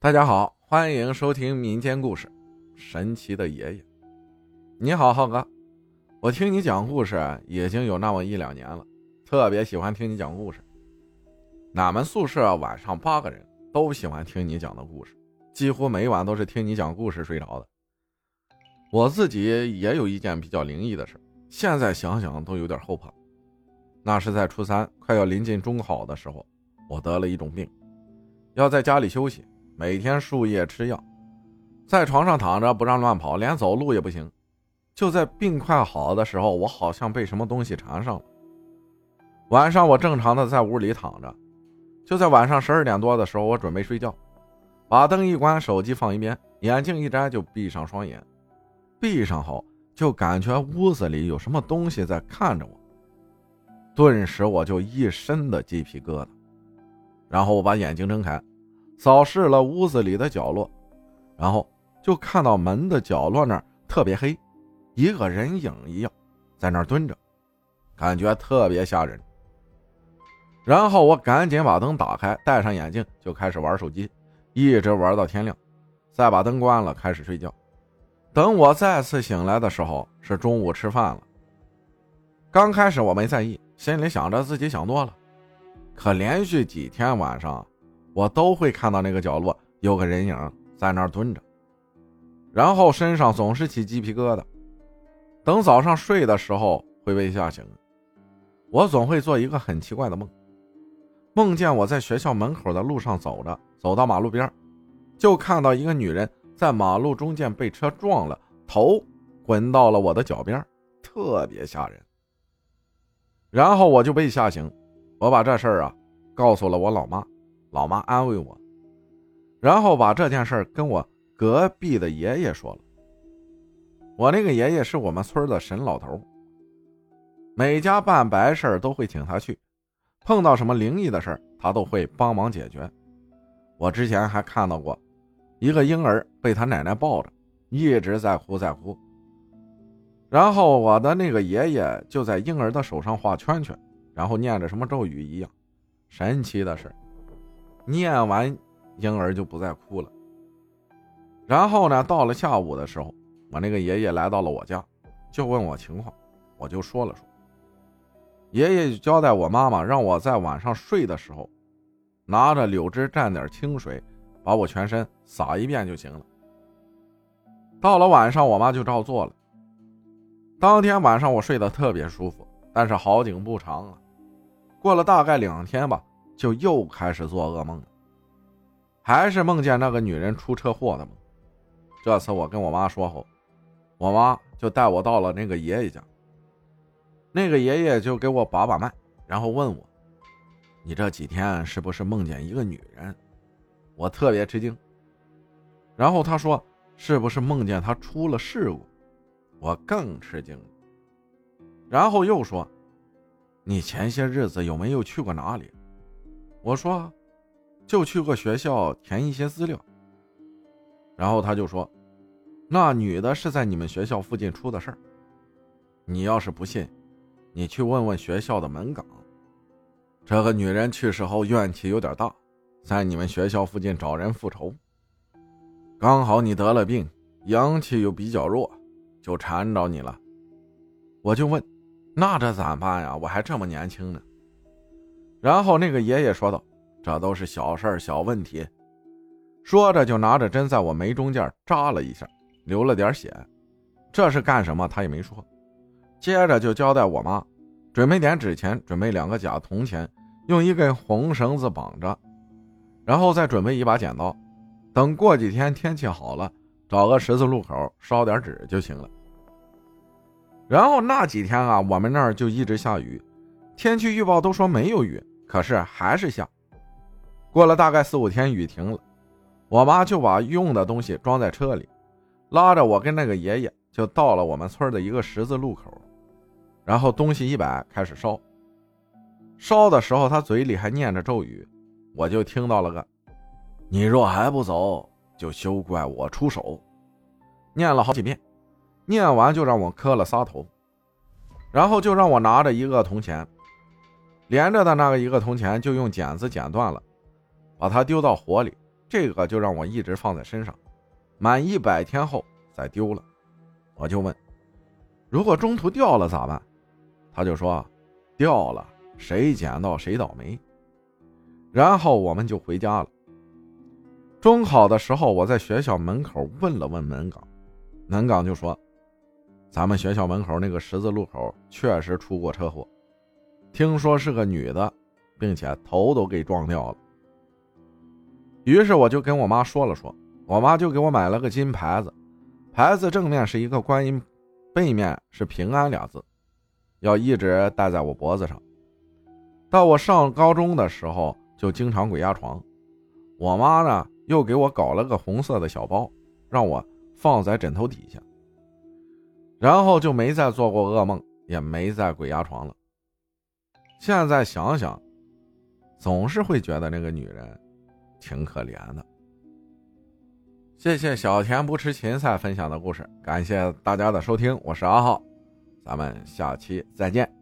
大家好，欢迎收听民间故事《神奇的爷爷》。你好，浩哥，我听你讲故事已经有那么一两年了，特别喜欢听你讲故事。俺们宿舍晚上八个人都喜欢听你讲的故事，几乎每晚都是听你讲故事睡着的。我自己也有一件比较灵异的事，现在想想都有点后怕。那是在初三快要临近中考的时候，我得了一种病，要在家里休息。每天输液吃药，在床上躺着不让乱跑，连走路也不行。就在病快好的时候，我好像被什么东西缠上了。晚上我正常的在屋里躺着，就在晚上十二点多的时候，我准备睡觉，把灯一关，手机放一边，眼镜一摘就闭上双眼。闭上后就感觉屋子里有什么东西在看着我，顿时我就一身的鸡皮疙瘩。然后我把眼睛睁开。扫视了屋子里的角落，然后就看到门的角落那儿特别黑，一个人影一样在那儿蹲着，感觉特别吓人。然后我赶紧把灯打开，戴上眼镜就开始玩手机，一直玩到天亮，再把灯关了，开始睡觉。等我再次醒来的时候是中午吃饭了。刚开始我没在意，心里想着自己想多了，可连续几天晚上。我都会看到那个角落有个人影在那儿蹲着，然后身上总是起鸡皮疙瘩。等早上睡的时候会被吓醒。我总会做一个很奇怪的梦，梦见我在学校门口的路上走着，走到马路边，就看到一个女人在马路中间被车撞了，头滚到了我的脚边，特别吓人。然后我就被吓醒，我把这事儿啊告诉了我老妈。老妈安慰我，然后把这件事跟我隔壁的爷爷说了。我那个爷爷是我们村的神老头，每家办白事都会请他去，碰到什么灵异的事他都会帮忙解决。我之前还看到过一个婴儿被他奶奶抱着，一直在哭在哭。然后我的那个爷爷就在婴儿的手上画圈圈，然后念着什么咒语一样，神奇的是。念完，婴儿就不再哭了。然后呢，到了下午的时候，我那个爷爷来到了我家，就问我情况，我就说了说。爷爷就交代我妈妈，让我在晚上睡的时候，拿着柳枝蘸点清水，把我全身撒一遍就行了。到了晚上，我妈就照做了。当天晚上我睡得特别舒服，但是好景不长啊，过了大概两天吧。就又开始做噩梦了，还是梦见那个女人出车祸的梦。这次我跟我妈说后，我妈就带我到了那个爷爷家。那个爷爷就给我把把脉，然后问我：“你这几天是不是梦见一个女人？”我特别吃惊。然后他说：“是不是梦见她出了事故？”我更吃惊。然后又说：“你前些日子有没有去过哪里？”我说，就去过学校填一些资料。然后他就说，那女的是在你们学校附近出的事儿。你要是不信，你去问问学校的门岗。这个女人去世后怨气有点大，在你们学校附近找人复仇。刚好你得了病，阳气又比较弱，就缠着你了。我就问，那这咋办呀？我还这么年轻呢。然后那个爷爷说道：“这都是小事儿、小问题。”说着就拿着针在我眉中间扎了一下，流了点血。这是干什么？他也没说。接着就交代我妈准备点纸钱，准备两个假铜钱，用一根红绳子绑着，然后再准备一把剪刀。等过几天天气好了，找个十字路口烧点纸就行了。然后那几天啊，我们那儿就一直下雨，天气预报都说没有雨。可是还是下。过了大概四五天，雨停了，我妈就把用的东西装在车里，拉着我跟那个爷爷就到了我们村的一个十字路口，然后东西一摆开始烧。烧的时候，他嘴里还念着咒语，我就听到了个：“你若还不走，就休怪我出手。”念了好几遍，念完就让我磕了仨头，然后就让我拿着一个铜钱。连着的那个一个铜钱就用剪子剪断了，把它丢到火里，这个就让我一直放在身上，满一百天后再丢了。我就问，如果中途掉了咋办？他就说，掉了谁捡到谁倒霉。然后我们就回家了。中考的时候，我在学校门口问了问门岗，门岗就说，咱们学校门口那个十字路口确实出过车祸，听说是个女的。并且头都给撞掉了。于是我就跟我妈说了说，我妈就给我买了个金牌子，牌子正面是一个观音，背面是平安俩字，要一直戴在我脖子上。到我上高中的时候，就经常鬼压床。我妈呢，又给我搞了个红色的小包，让我放在枕头底下，然后就没再做过噩梦，也没再鬼压床了。现在想想。总是会觉得那个女人挺可怜的。谢谢小田不吃芹菜分享的故事，感谢大家的收听，我是阿浩，咱们下期再见。